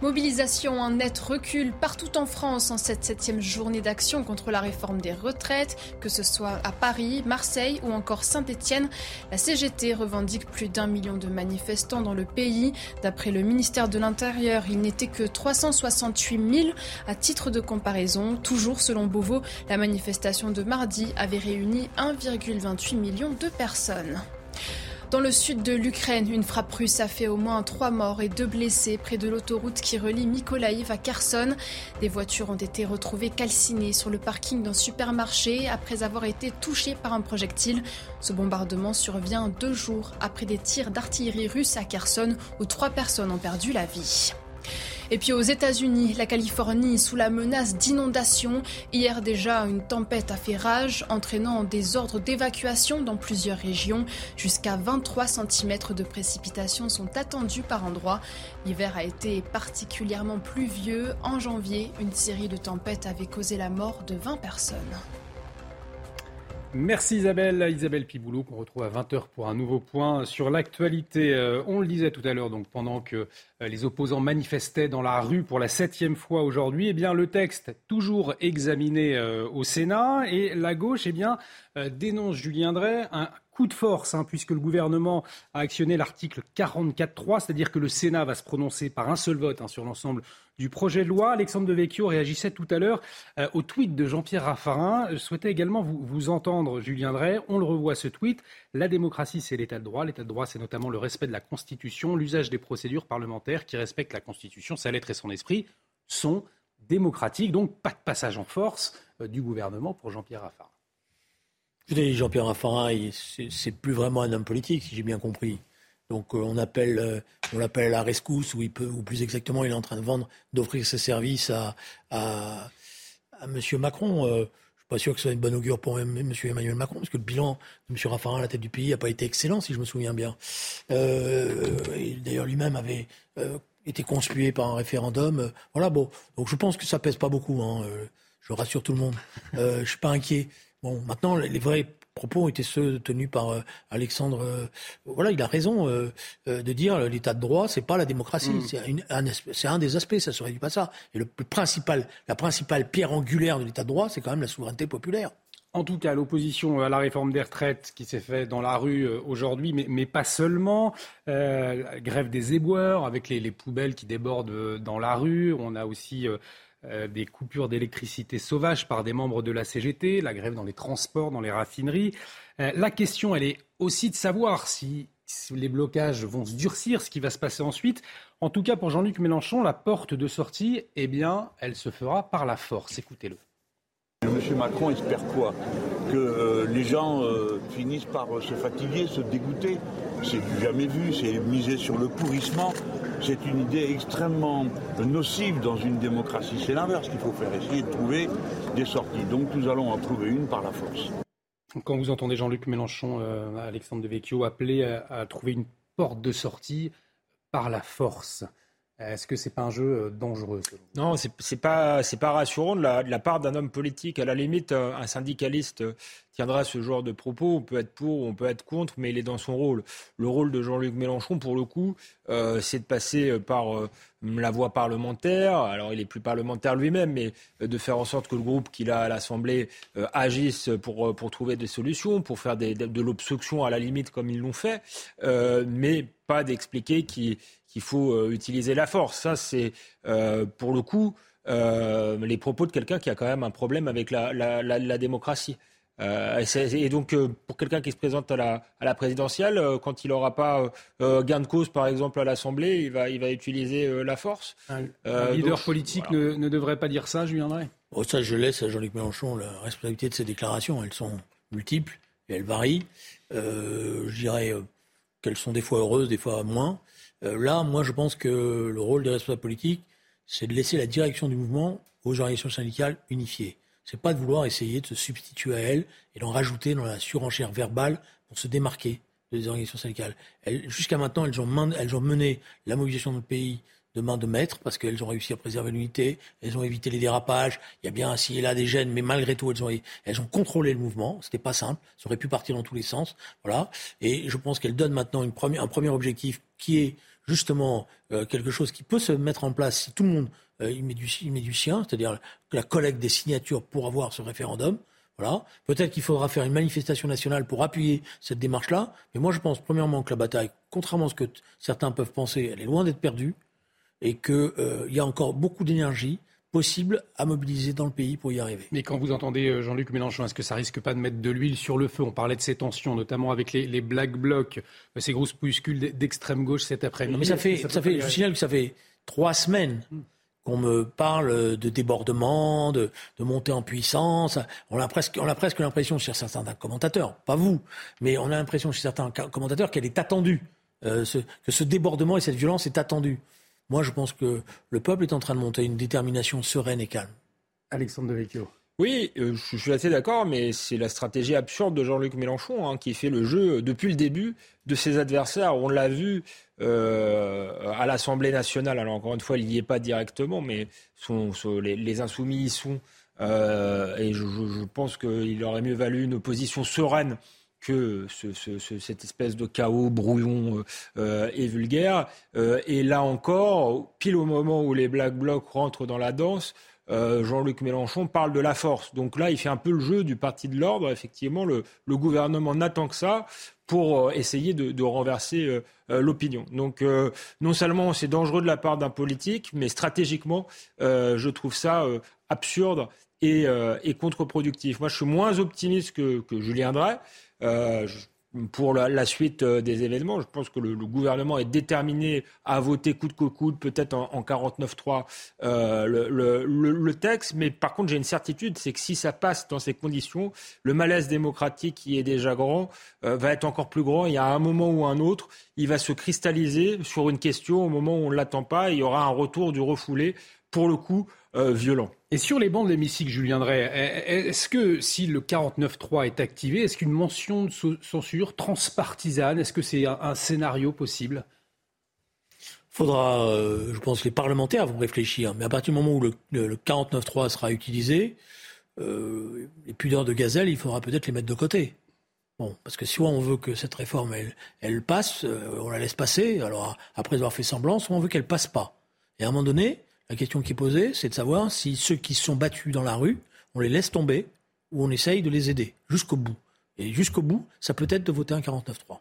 Mobilisation en net recul partout en France en cette septième journée d'action contre la réforme des retraites, que ce soit à Paris, Marseille ou encore Saint-Étienne. La CGT revendique plus d'un million de manifestants dans le pays. D'après le ministère de l'Intérieur, il n'était que 368 000 à titre de comparaison. Toujours selon Beauvau, la manifestation de mardi avait réuni 1,28 million de personnes. Dans le sud de l'Ukraine, une frappe russe a fait au moins trois morts et deux blessés près de l'autoroute qui relie Mykolaiv à Kherson. Des voitures ont été retrouvées calcinées sur le parking d'un supermarché après avoir été touchées par un projectile. Ce bombardement survient deux jours après des tirs d'artillerie russe à Kherson où trois personnes ont perdu la vie. Et puis aux États-Unis, la Californie sous la menace d'inondation. Hier déjà, une tempête a fait rage, entraînant des ordres d'évacuation dans plusieurs régions. Jusqu'à 23 cm de précipitations sont attendus par endroits. L'hiver a été particulièrement pluvieux. En janvier, une série de tempêtes avait causé la mort de 20 personnes. Merci Isabelle, Isabelle Piboulot qu'on retrouve à 20h pour un nouveau point sur l'actualité. Euh, on le disait tout à l'heure, donc pendant que euh, les opposants manifestaient dans la rue pour la septième fois aujourd'hui, eh bien le texte toujours examiné euh, au Sénat et la gauche eh bien dénonce Julien Drey coup de force, hein, puisque le gouvernement a actionné l'article 44.3, c'est-à-dire que le Sénat va se prononcer par un seul vote hein, sur l'ensemble du projet de loi. Alexandre Devecchio réagissait tout à l'heure euh, au tweet de Jean-Pierre Raffarin. Je souhaitais également vous, entendre, Julien Drey. On le revoit ce tweet. La démocratie, c'est l'état de droit. L'état de droit, c'est notamment le respect de la Constitution, l'usage des procédures parlementaires qui respectent la Constitution, sa lettre et son esprit, sont démocratiques. Donc, pas de passage en force euh, du gouvernement pour Jean-Pierre Raffarin. Jean-Pierre Raffarin, c'est plus vraiment un homme politique, si j'ai bien compris. Donc euh, on appelle, euh, on l'appelle à la rescousse, ou plus exactement, il est en train de vendre, d'offrir ses services à, à, à M. Macron. Euh, je suis pas sûr que ce soit une bonne augure pour M. Emmanuel Macron, parce que le bilan de M. Raffarin à la tête du pays n'a pas été excellent, si je me souviens bien. D'ailleurs, lui-même avait été conspué par un référendum. voilà, bon. Donc je pense que ça pèse pas beaucoup. Hein, je rassure tout le monde. je suis pas inquiet. Bon, maintenant, les vrais propos étaient ceux tenus par euh, Alexandre. Euh, voilà, il a raison euh, de dire l'état de droit, c'est pas la démocratie, mm. c'est un, un, des aspects, ça se réduit pas ça. Et le, principal, la principale pierre angulaire de l'état de droit, c'est quand même la souveraineté populaire. En tout cas, l'opposition à la réforme des retraites qui s'est faite dans la rue aujourd'hui, mais, mais, pas seulement. grève des éboueurs avec les, les, poubelles qui débordent dans la rue. On a aussi euh, des coupures d'électricité sauvages par des membres de la CGT, la grève dans les transports, dans les raffineries. Euh, la question, elle est aussi de savoir si, les blocages vont se durcir, ce qui va se passer ensuite. En tout cas, pour Jean-Luc Mélenchon, la porte de sortie, eh bien, elle se fera par la force. Écoutez-le. Monsieur Macron espère quoi Que euh, les gens finissent par se fatiguer, se dégoûter. C'est jamais vu, c'est miser sur le pourrissement c'est une idée extrêmement nocive dans une démocratie. C'est l'inverse qu'il faut faire, essayer de trouver des sorties. Donc nous allons en trouver une par la force. Quand vous entendez Jean-Luc Mélenchon, euh, Alexandre Devecchio appeler à, trouver une porte de sortie par la force, est-ce que c'est pas un jeu euh, dangereux Non, c'est, pas rassurant de la, part d'un homme politique. À la limite, euh, un syndicaliste euh, tiendra ce genre de propos. On peut être pour, on peut être contre, mais il est dans son rôle. Le rôle de Jean-Luc Mélenchon, pour le coup, c'est de passer par la voie parlementaire. Alors, il est plus parlementaire lui-même, mais de faire en sorte que le groupe qu'il a à l'Assemblée agisse pour trouver des solutions, pour faire de, l'obstruction à la limite comme ils l'ont fait, mais pas d'expliquer qui qu'il faut euh, utiliser la force. Ça, c'est euh, pour le coup euh, les propos de quelqu'un qui a quand même un problème avec la, démocratie. et, donc, pour quelqu'un qui se présente à la, à la présidentielle, quand il n'aura pas gain de cause, par exemple, à l'Assemblée, il va, il va utiliser la force. Un, leader politique ne, devrait pas dire ça, Julien Drey oh, Ça, je laisse à Jean-Luc Mélenchon la responsabilité de ses déclarations. Elles sont multiples et elles varient. je dirais qu'elles sont des fois heureuses, des fois moins. Euh, là, moi, je pense que le rôle des responsables politiques, c'est de laisser la direction du mouvement aux organisations syndicales unifiées. C'est pas de vouloir essayer de se substituer à elles et d'en rajouter dans la surenchère verbale pour se démarquer des organisations syndicales. Jusqu'à maintenant, elles ont, mené la mobilisation de notre pays de main de maître parce qu'elles ont réussi à préserver l'unité, elles ont évité les dérapages, il y a bien ainsi et là des gènes, mais malgré tout elles ont, elles ont contrôlé le mouvement, c'était pas simple, ça aurait pu partir dans tous les sens, voilà. Et je pense qu'elles donnent maintenant une première, un premier objectif qui est justement quelque chose qui peut se mettre en place si tout le monde y met, du, met du sien, c'est-à-dire la collecte des signatures pour avoir ce référendum. Voilà. Peut-être qu'il faudra faire une manifestation nationale pour appuyer cette démarche-là. Mais moi, je pense premièrement que la bataille, contrairement à ce que certains peuvent penser, elle est loin d'être perdue et qu'il y a encore beaucoup d'énergie possible à mobiliser dans le pays pour y arriver. Mais quand vous entendez euh, Jean-Luc Mélenchon, est-ce que ça risque pas de mettre de l'huile sur le feu? On parlait de ces tensions, notamment avec les, Black Blocs, euh, ces grosses groupuscules d'extrême gauche cet après-midi. Mais ça fait, ça, fait je signale que ça fait trois semaines qu'on me parle de débordement, de, montée en puissance. On a presque, on a presque l'impression chez certains commentateurs, pas vous, mais on a l'impression chez certains commentateurs qu'elle est attendue, euh, que ce débordement et cette violence est attendue. Moi, je pense que le peuple est en train de monter une détermination sereine et calme. Alexandre Devecchio. Oui, euh, je suis assez d'accord, mais c'est la stratégie absurde de Jean-Luc Mélenchon hein, qui fait le jeu depuis le début de ses adversaires. On l'a vu euh, à l'Assemblée nationale. Alors encore une fois, il n'y est pas directement, mais les, insoumis y sont. Euh, et je pense qu'il aurait mieux valu une opposition sereine que cette espèce de chaos brouillon euh, et vulgaire. Euh, et là encore, pile au moment où les Black Blocs rentrent dans la danse, euh, Jean-Luc Mélenchon parle de la force. Donc là, il fait un peu le jeu du parti de l'ordre. Effectivement, le, gouvernement n'attend que ça pour essayer de, renverser l'opinion. Donc non seulement c'est dangereux de la part d'un politique, mais stratégiquement, je trouve ça absurde et, contre-productif. Moi, je suis moins optimiste que, que Julien Drey. Euh, pour la, suite euh, des événements. Je pense que le, gouvernement est déterminé à voter coûte que coûte, peut-être en, en 49-3, euh, le, texte. Mais par contre, j'ai une certitude, c'est que si ça passe dans ces conditions, le malaise démocratique qui est déjà grand va être encore plus grand. Il y a un moment ou un autre, il va se cristalliser sur une question au moment où on ne l'attend pas. il y aura un retour du refoulé, pour le coup, violent. Et sur les bancs de l'hémicycle, Julien Drey, est-ce que si le 49.3 est activé, est-ce qu'une mention de censure transpartisane, est-ce que c'est un, scénario possible? Faudra, euh, je pense que les parlementaires vont réfléchir, mais à partir du moment où le, 49.3 sera utilisé, euh, les pudeurs de gazelle, il faudra peut-être les mettre de côté. Bon, parce que soit on veut que cette réforme, elle, elle passe, euh, on la laisse passer, alors après avoir fait semblant, soit on veut qu'elle passe pas. Et à un moment donné, la question qui est posée, c'est de savoir si ceux qui sont battus dans la rue, on les laisse tomber ou on essaye de les aider jusqu'au bout. Et jusqu'au bout, ça peut être de voter un 49-3.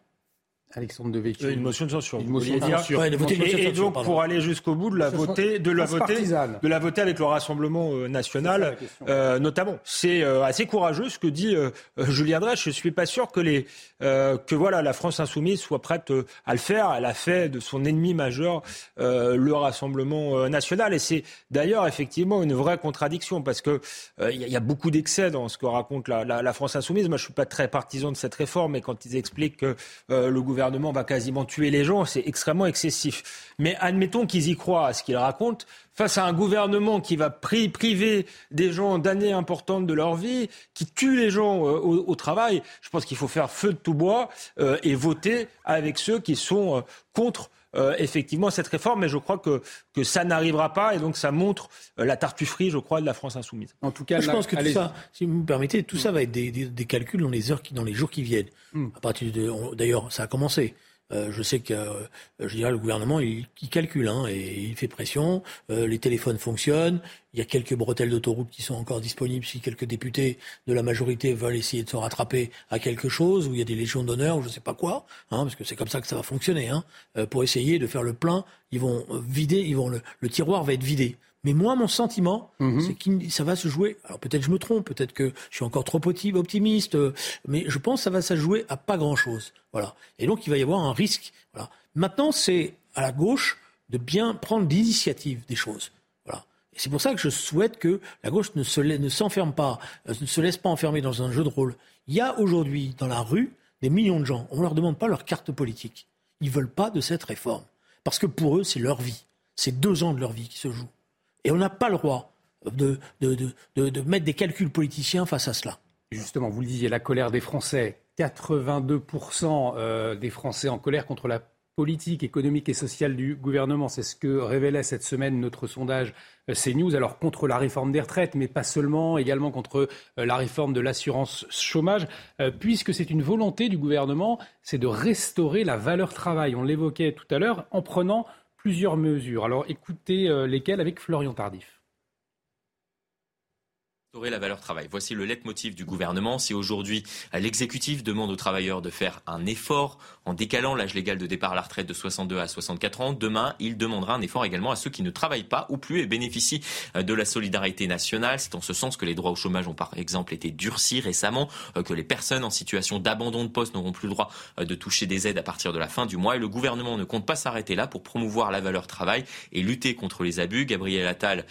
Alexandre Devecchio. Une motion de censure. Une motion de censure. et, donc pour aller jusqu'au bout de la voter, de la voter, de la voter avec le Rassemblement euh, national, euh, notamment. C'est euh, assez courageux ce que dit Julien Drey. Je suis pas sûr que les que voilà la France insoumise soit prête à le faire. Elle a fait de son ennemi majeur le Rassemblement national et c'est d'ailleurs effectivement une vraie contradiction parce que il y, a beaucoup d'excès dans ce que raconte la, la, la, France insoumise. Moi je suis pas très partisan de cette réforme, mais quand ils expliquent que le gouvernement gouvernement va quasiment tuer les gens, c'est extrêmement excessif. Mais admettons qu'ils y croient à ce qu'ils racontent, face à un gouvernement qui va priver des gens d'années importantes de leur vie, qui tue les gens euh, au, travail, je pense qu'il faut faire feu de tout bois euh, et voter avec ceux qui sont euh, contre effectivement cette réforme, mais je crois que, que ça n'arrivera pas et donc ça montre la tartufferie, je crois, de la France insoumise. En tout cas, je pense que tout ça, si vous me permettez, tout ça va être des, calculs dans les heures, qui, dans les jours qui viennent. Hmm. À partir de, d'ailleurs, ça a commencé. Euh, je sais que euh, je dirais, le gouvernement, il, calcule hein, et il fait pression. Euh, les téléphones fonctionnent. Il y a quelques bretelles d'autoroute qui sont encore disponibles si quelques députés de la majorité veulent essayer de se rattraper à quelque chose, où il y a des légions d'honneur ou je ne sais pas quoi, hein, parce que c'est comme ça que ça va fonctionner. Hein, pour essayer de faire le plein, ils vont vider, ils vont le tiroir va être vidé. Mais moi, mon sentiment, mhm. c'est que ça va se jouer. Alors peut-être je me trompe, peut-être que je suis encore trop optimiste, euh, mais je pense que ça va se jouer à pas grand-chose. Voilà. Et donc il va y avoir un risque. Voilà. Maintenant, c'est à la gauche de bien prendre l'initiative des choses. Voilà. Et c'est pour ça que je souhaite que la gauche ne se ne s'enferme pas, euh, ne se laisse pas enfermer dans un jeu de rôle. Il y a aujourd'hui dans la rue des millions de gens. On ne leur demande pas leur carte politique. Ils veulent pas de cette réforme parce que pour eux, c'est leur vie. C'est deux ans de leur vie qui se jouent. Et on n'a pas le droit de, de, mettre des calculs politiciens face à cela. Justement, vous le disiez, la colère des Français. 82% euh, des Français en colère contre la politique, économique et sociale du gouvernement. C'est ce que révélait cette semaine notre sondage euh, CNews. Alors contre la réforme des retraites, mais pas seulement, également contre euh, la réforme de l'assurance chômage, puisque c'est une volonté du gouvernement, c'est de restaurer la valeur travail. On l'évoquait tout à l'heure en prenant plusieurs mesures. Alors écoutez lesquelles avec Florian Tardif la valeur travail. Voici le leitmotiv du gouvernement. Si aujourd'hui l'exécutif demande aux travailleurs de faire un effort en décalant l'âge légal de départ à la retraite de 62 à 64 ans, demain il demandera un effort également à ceux qui ne travaillent pas ou plus et bénéficient euh, de la solidarité nationale. C'est en ce sens que les droits au chômage ont par exemple été durcis récemment, euh, que les personnes en situation d'abandon de poste n'auront plus le droit euh, de toucher des aides à partir de la fin du mois. Et le gouvernement ne compte pas s'arrêter là pour promouvoir la valeur travail et lutter contre les abus. Gabriel Attal,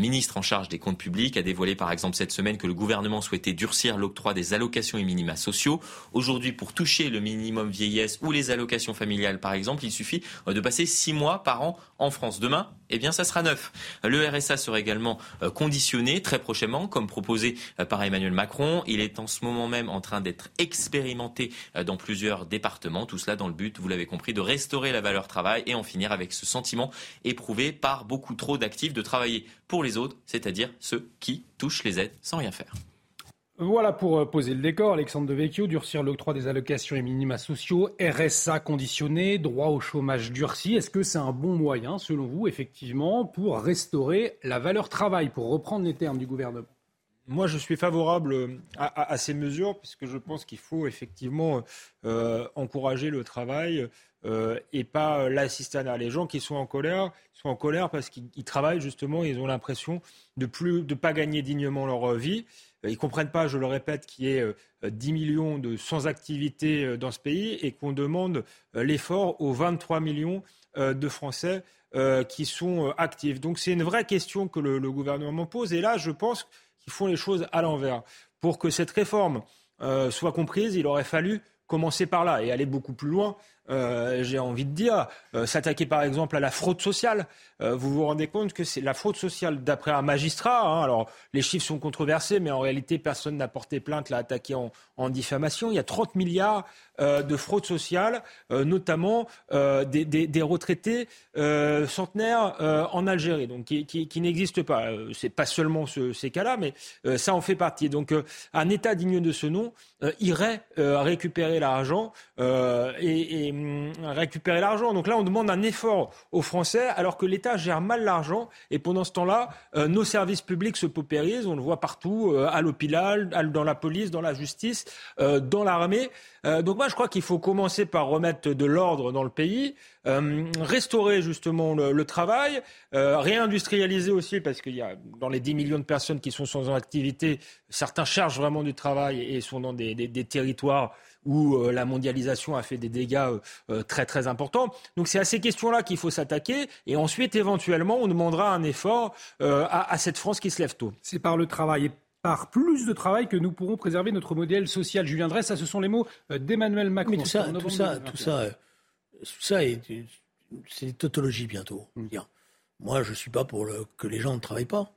ministre en charge des comptes publics, a dévoilé par exemple cette semaine que le gouvernement souhaitait durcir l'octroi des allocations et minima sociaux. Aujourd'hui, pour toucher le minimum vieillesse ou les allocations familiales, par exemple, il suffit de passer six mois par an en France. Demain, eh bien, ça sera neuf. Le RSA sera également euh, conditionné très prochainement, comme proposé euh, par Emmanuel Macron. Il est en ce moment même en train d'être expérimenté dans plusieurs départements. Tout cela dans le but, vous l'avez compris, de restaurer la valeur travail et en finir avec ce sentiment éprouvé par beaucoup trop d'actifs de travailler pour les autres, c'est-à-dire ceux qui touchent les aides sans rien faire. Voilà pour euh, poser le décor. Alexandre Devecchio, durcir l'octroi des allocations et minima sociaux, RSA conditionné, droit au chômage durci. Est-ce que c'est un bon moyen, selon vous, effectivement, pour restaurer la valeur travail, pour reprendre les termes du gouvernement? Moi, je suis favorable euh, à, ces mesures puisque je pense qu'il faut effectivement euh, encourager le travail et pas l'assistanat. Les gens qui sont en colère sont en colère parce qu'ils travaillent justement, ils ont l'impression de plus de pas gagner dignement leur vie. Ils ne comprennent pas, je le répète, qu'il y ait 10 millions de sans-activité dans ce pays et qu'on demande l'effort aux 23 millions de Français qui sont actifs. Donc c'est une vraie question que le, le, gouvernement pose. Et là, je pense qu'ils font les choses à l'envers. Pour que cette réforme soit comprise, il aurait fallu commencer par là et aller beaucoup plus loin euh, j'ai envie de dire, euh, s'attaquer par exemple à la fraude sociale. Euh, vous vous rendez compte que c'est la fraude sociale, d'après un magistrat, hein, alors les chiffres sont controversés, mais en réalité, personne n'a porté plainte, l'a attaqué en, diffamation. Il y a 30 milliards de fraude sociale, notamment des, retraités centenaires en Algérie, donc qui, qui, n'existent pas. c'est pas seulement ce, ces cas-là, mais ça en fait partie. Donc un État digne de ce nom irait récupérer l'argent et Hum, récupérer l'argent. Donc là, on demande un effort aux Français alors que l'État gère mal l'argent. Et pendant ce temps-là, euh, nos services publics se paupérisent. On le voit partout, euh, à l'hôpital, dans la police, dans la justice, euh, dans l'armée. donc moi, je crois qu'il faut commencer par remettre de l'ordre dans le pays, restaurer justement le, travail, réindustrialiser aussi, parce qu'il y a dans les 10 millions de personnes qui sont sans activité, certains cherchent vraiment du travail et sont dans des territoires où euh, la mondialisation a fait des dégâts euh, euh, très très importants. Donc c'est à ces questions-là qu'il faut s'attaquer et ensuite éventuellement on demandera un effort à, cette France qui se lève tôt. C'est par le travail et par plus de travail que nous pourrons préserver notre modèle social. Julien Dresse, ça ce sont les mots d'Emmanuel Macron. tout ça, tout ça, tout ça, ça c'est tautologie bientôt. Mm. Moi, je ne suis pas pour que les gens ne travaillent pas.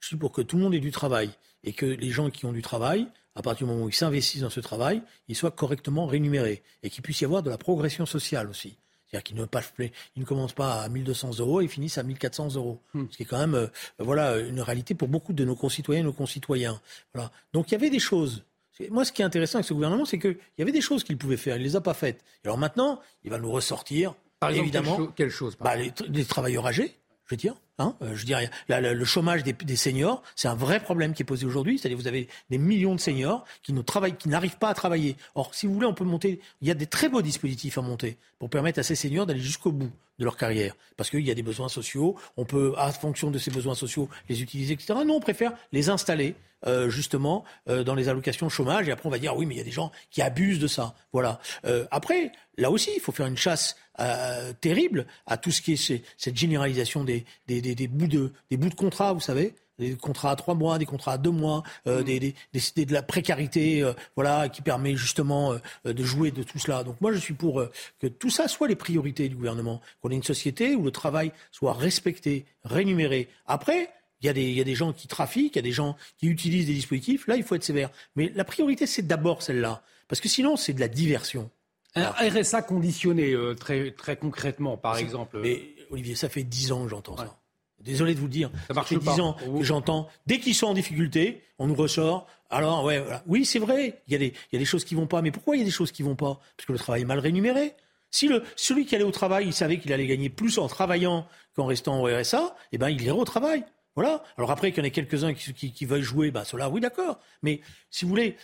Je suis pour que tout le monde ait du travail et que les gens qui ont du travail à partir du moment où ils s'investissent dans ce travail, ils soient correctement rémunérés et qu'il puisse y avoir de la progression sociale aussi. C'est-à-dire qu'ils ne, pas, ils ne commencent pas à 1200 euros et finissent à 1400 euros. Hmm. Ce qui est quand même euh, voilà, une réalité pour beaucoup de nos concitoyennes et nos concitoyens. Voilà. Donc il y avait des choses. Moi, ce qui est intéressant avec ce gouvernement, c'est qu'il y avait des choses qu'il pouvait faire. Il ne les a pas faites. alors maintenant, il va nous ressortir, Par exemple, évidemment, quelle, chose bah, les travailleurs âgés, je veux dire. Hein, euh, je dirais, le chômage des, seniors, c'est un vrai problème qui est posé aujourd'hui. C'est-à-dire, vous avez des millions de seniors qui qui n'arrivent pas à travailler. Or, si vous voulez, on peut monter. Il y a des très beaux dispositifs à monter pour permettre à ces seniors d'aller jusqu'au bout de leur carrière, parce qu'il y a des besoins sociaux. On peut, à fonction de ces besoins sociaux, les utiliser, etc. Nous, on préfère les installer. Euh, justement euh, dans les allocations chômage et après on va dire oui mais il y a des gens qui abusent de ça voilà après là aussi il faut faire une chasse euh, terrible à tout ce qui est cette généralisation des, des, des, des, bouts de, des bouts de contrat, vous savez des contrats à trois mois, des contrats à deux mois, euh, mm. des, des, de la précarité, euh, voilà, qui permet justement de jouer de tout cela. Donc moi, je suis pour que tout ça soit les priorités du gouvernement, qu'on ait une société où le travail soit respecté, rémunéré. Après, il y, a des, il y a des gens qui trafiquent, il y a des gens qui utilisent des dispositifs. Là, il faut être sévère. Mais la priorité, c'est d'abord celle-là, parce que sinon, c'est de la diversion. Un RSA conditionné, euh, très, très concrètement, par exemple. Mais Olivier, ça fait 10 ans que j'entends ça. Désolé de vous le dire. Ça marche fait pas. 10 ans que j'entends. Dès qu'ils sont en difficulté, on nous ressort. Alors, ouais, voilà. oui, c'est vrai. Il y, a des, il y a des choses qui vont pas. Mais pourquoi il y a des choses qui vont pas? Parce que le travail est mal rémunéré. Si le, celui qui allait au travail, il savait qu'il allait gagner plus en travaillant qu'en restant au RSA, eh ben, il irait au travail. Voilà. Alors après, qu'il y en ait quelques-uns qui, qui, qui veulent jouer, bah, cela, oui, d'accord. Mais si vous voulez,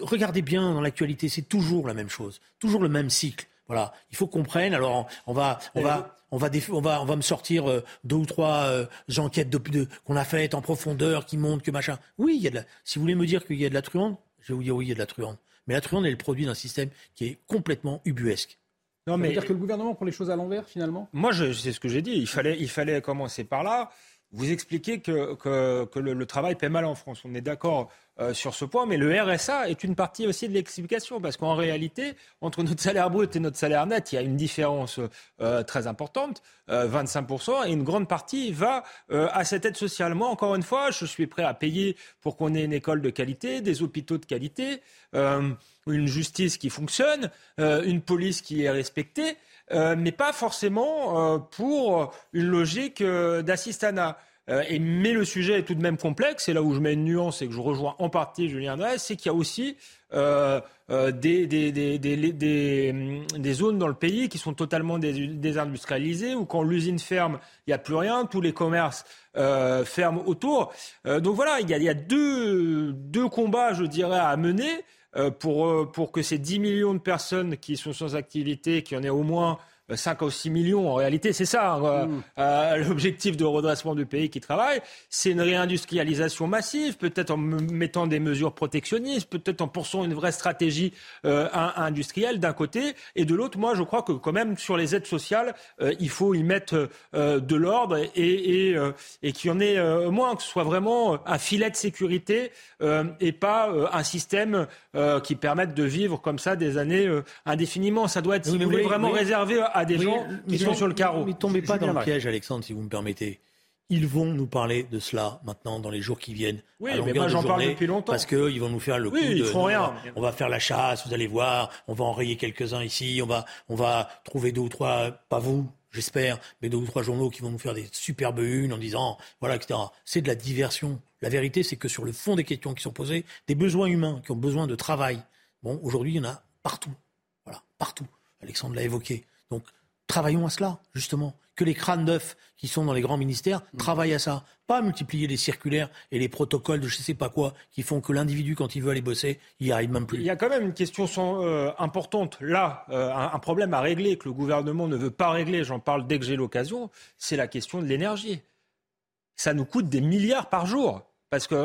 regardez bien dans l'actualité, c'est toujours la même chose. Toujours le même cycle. Voilà. Il faut qu'on prenne. Alors, on va, on va, on va, on va, on va me sortir euh, deux ou trois euh, enquêtes de, de- qu'on a faites en profondeur qui montrent que machin. Oui, il y a de la, si vous voulez me dire qu'il y a de la truande, je vais vous dire oui, il y a de la truande. Mais la truande est le produit d'un système qui est complètement ubuesque. Non, Ça veut mais dire que le gouvernement prend les choses à l'envers, finalement? Moi, je, c'est ce que j'ai dit. Il fallait, il fallait commencer par là. Vous expliquez que, que, que le, le travail paie mal en France. On est d'accord euh, sur ce point, mais le RSA est une partie aussi de l'explication, parce qu'en réalité, entre notre salaire brut et notre salaire net, il y a une différence euh, très importante, euh, 25%, et une grande partie va euh, à cette aide sociale. Moi, encore une fois, je suis prêt à payer pour qu'on ait une école de qualité, des hôpitaux de qualité, euh, une justice qui fonctionne, euh, une police qui est respectée. Euh, mais pas forcément euh, pour une logique euh, d'assistanat. Euh, et, mais le sujet est tout de même complexe, et là où je mets une nuance et que je rejoins en partie Julien Drey, c'est qu'il y a aussi euh, euh, hum, des zones dans le pays qui sont totalement dés- désindustrialisées, où quand l'usine ferme, il n'y a plus rien, tous les commerces ferment autour. Donc voilà, il y a, deux, combats, je dirais, à mener pour, pour que ces 10 millions de personnes qui sont sans activité, qu'il y en ait au moins 5 ou 6 millions, en réalité, c'est ça hein, euh, euh, [LAUGHS] l'objectif de redressement du pays qui travaille, c'est une réindustrialisation massive, peut-être en mettant des mesures protectionnistes, peut-être en poursuivant une vraie stratégie euh, in- industrielle d'un côté, et de l'autre, moi, je crois que quand même sur les aides sociales, euh, il faut y mettre euh, de l'ordre et, et, euh, et qu'il y en ait euh, moins, que ce soit vraiment un filet de sécurité euh, et pas euh, un système euh, qui permette de vivre comme ça des années euh, indéfiniment. Ça doit être, si Oui, vous voulez, voyez- vraiment oui. réservé à des Oui, gens qui sont sur le carreau. Mais tombez pas dans le piège, Alexandre, si vous me permettez. Ils vont nous parler de cela maintenant dans les jours qui viennent. Oui, à mais moi, de j'en parle depuis longtemps. Parce qu'ils vont nous faire le coup Oui, ils de. feront rien. On va faire la chasse, vous allez voir. On va enrayer quelques-uns ici. On va, on va trouver deux ou trois, pas vous, j'espère, mais deux ou trois journaux qui vont nous faire des superbes unes en disant, voilà, etc. C'est de la diversion. La vérité, c'est que sur le fond des questions qui sont posées, des besoins humains qui ont besoin de travail. Bon, aujourd'hui, il y en a partout. Voilà, partout. Alexandre l'a évoqué. Donc, travaillons à cela, justement. Que les crânes neufs qui sont dans les grands ministères travaillent à ça. Pas multiplier les circulaires et les protocoles de je sais pas quoi qui font que l'individu, quand il veut aller bosser, il n'y arrive même plus. Il y a quand même une question sans- euh, importante là, euh, un, un problème à régler que le gouvernement ne veut pas régler. J'en parle dès que j'ai l'occasion. C'est la question de l'énergie. Ça nous coûte des milliards par jour parce qu'on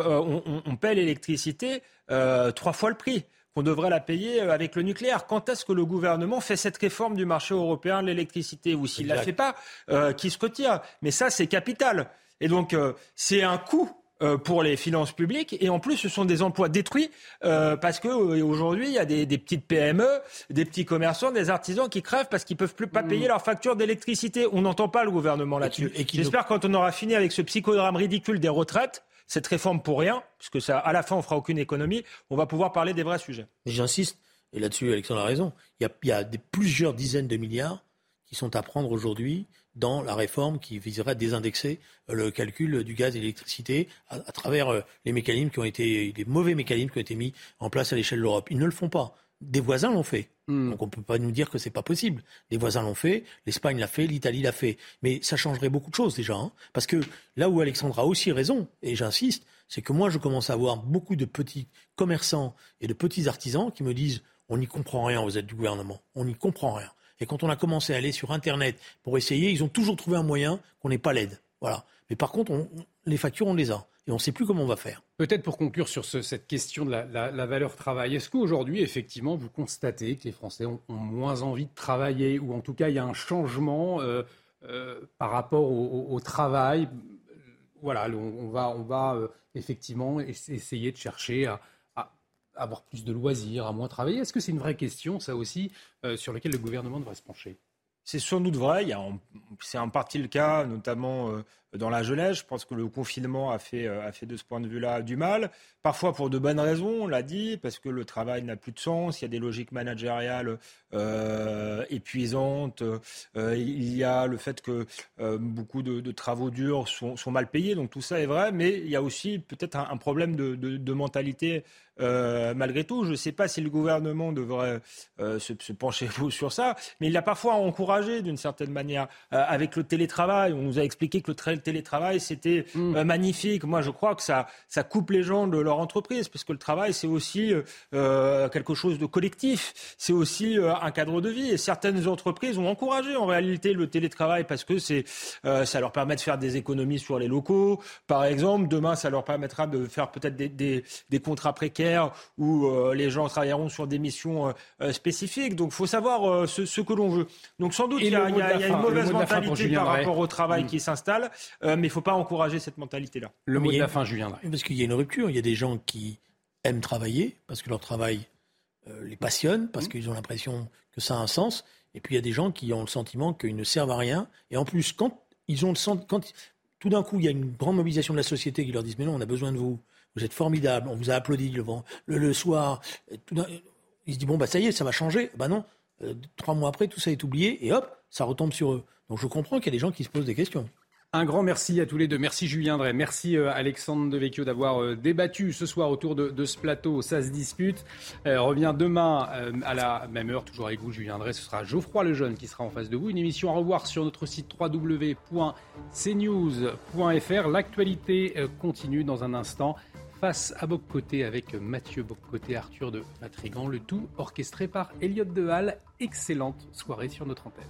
on, on paie l'électricité euh, trois fois le prix qu'on devrait la payer euh, avec le nucléaire. Quand est-ce que le gouvernement fait cette réforme du marché européen de l'électricité? Ou s'il ne la fait pas, euh, qui se retire? Mais ça, c'est capital. Et donc, euh, c'est un coût euh, pour les finances publiques et en plus ce sont des emplois détruits euh, parce que euh, aujourd'hui il y a des, des petites PME, des petits commerçants, des artisans qui crèvent parce qu'ils peuvent plus pas payer leurs factures d'électricité. On n'entend pas le gouvernement là-dessus. J'espère quand on aura fini avec ce psychodrame ridicule des retraites, cette réforme pour rien, puisque à la fin on fera aucune économie, on va pouvoir parler des vrais sujets. J'insiste, et là-dessus Alexandre a raison, il y a, plusieurs dizaines de milliards qui sont à prendre aujourd'hui dans la réforme qui viserait à désindexer euh, le calcul du gaz et de l'électricité à, travers euh, les mécanismes qui ont été, mauvais mécanismes qui ont été mis en place à l'échelle de l'Europe. Ils ne le font pas. Des voisins l'ont fait. Donc on ne peut pas nous dire que c'est pas possible. Les voisins l'ont fait, l'Espagne l'a fait, l'Italie l'a fait. Mais ça changerait beaucoup de choses déjà. hein. parce que là où Alexandre a aussi raison, et j'insiste, c'est que moi je commence à voir beaucoup de petits commerçants et de petits artisans qui me disent on n'y comprend rien aux aides du gouvernement. On n'y comprend rien. Et quand on a commencé à aller sur Internet pour essayer, ils ont toujours trouvé un moyen qu'on n'ait pas l'aide. Voilà. Mais par contre, on- les factures, on les a. Et on ne sait plus comment on va faire. Peut-être pour conclure sur ce- cette question de la, valeur travail, est-ce qu'aujourd'hui, effectivement, vous constatez que les Français ont, moins envie de travailler, ou en tout cas, il y a un changement euh, euh, par rapport au, travail? Voilà, on, va, euh, effectivement ess- essayer de chercher à, à avoir plus de loisirs, à moins travailler. Est-ce que c'est une vraie question, ça aussi, sur laquelle le gouvernement devrait se pencher? C'est sans doute vrai. C'est en partie le cas, notamment dans la jeunesse. Je pense que le confinement a fait, a fait de ce point de vue-là du mal. Parfois pour de bonnes raisons, on l'a dit, parce que le travail n'a plus de sens, il y a des logiques managériales euh, épuisantes, euh, il y a le fait que euh, beaucoup de, travaux durs sont, mal payés, donc tout ça est vrai, mais il y a aussi peut-être un, problème de, mentalité malgré tout. Je ne sais pas si le gouvernement devrait se, pencher [LAUGHS] sur ça, mais il a parfois encouragé d'une certaine manière avec le télétravail. On nous a expliqué que le télétravail c'était mmh. magnifique. Moi, je crois que ça, ça coupe les gens de leur entreprise, parce que le travail, c'est aussi euh, euh, quelque chose de collectif, c'est aussi euh, un cadre de vie. Et certaines entreprises ont encouragé en réalité le télétravail parce que c'est, ça leur permet de faire des économies sur les locaux. Par exemple, demain, ça leur permettra de faire peut-être des, des, contrats précaires où les gens travailleront sur des missions spécifiques. Donc, faut savoir ce, que l'on veut. Donc, sans doute, il y, a, une mauvaise mentalité par rapport au travail mm. qui s'installe, mais il ne faut pas encourager cette mentalité-là. Le mot de la fin, Julien. Parce qu'il y a une rupture. Il y a des gens qui aiment travailler parce que leur travail euh, les passionne, parce mmh. qu'ils ont l'impression que ça a un sens. Et puis il y a des gens qui ont le sentiment qu'ils ne servent à rien. Et en plus, quand ils ont le quand tout d'un coup il y a une grande mobilisation de la société qui leur dit mais non, on a besoin de vous, vous êtes formidable, on vous a applaudi le, le, le soir. Tout ils se disent bon bah ça y est, ça va changer. Bah non, euh, trois mois après tout ça est oublié et hop, ça retombe sur eux. Donc je comprends qu'il y a des gens qui se posent des questions. Un grand merci à tous les deux. Merci Julien Drey. Merci euh, Alexandre Devecchio d'avoir euh, débattu ce soir autour de, ce plateau. Ça se dispute. Euh, revient demain à la même heure, toujours avec vous Julien Drey. Ce sera Geoffroy Lejeune qui sera en face de vous. Une émission à revoir sur notre site www.cnews.fr. L'actualité continue dans un instant face à Boccoté avec Mathieu Boccoté, Arthur de Matrigan. Le tout orchestré par Elliott Dehal. Excellente soirée sur notre antenne.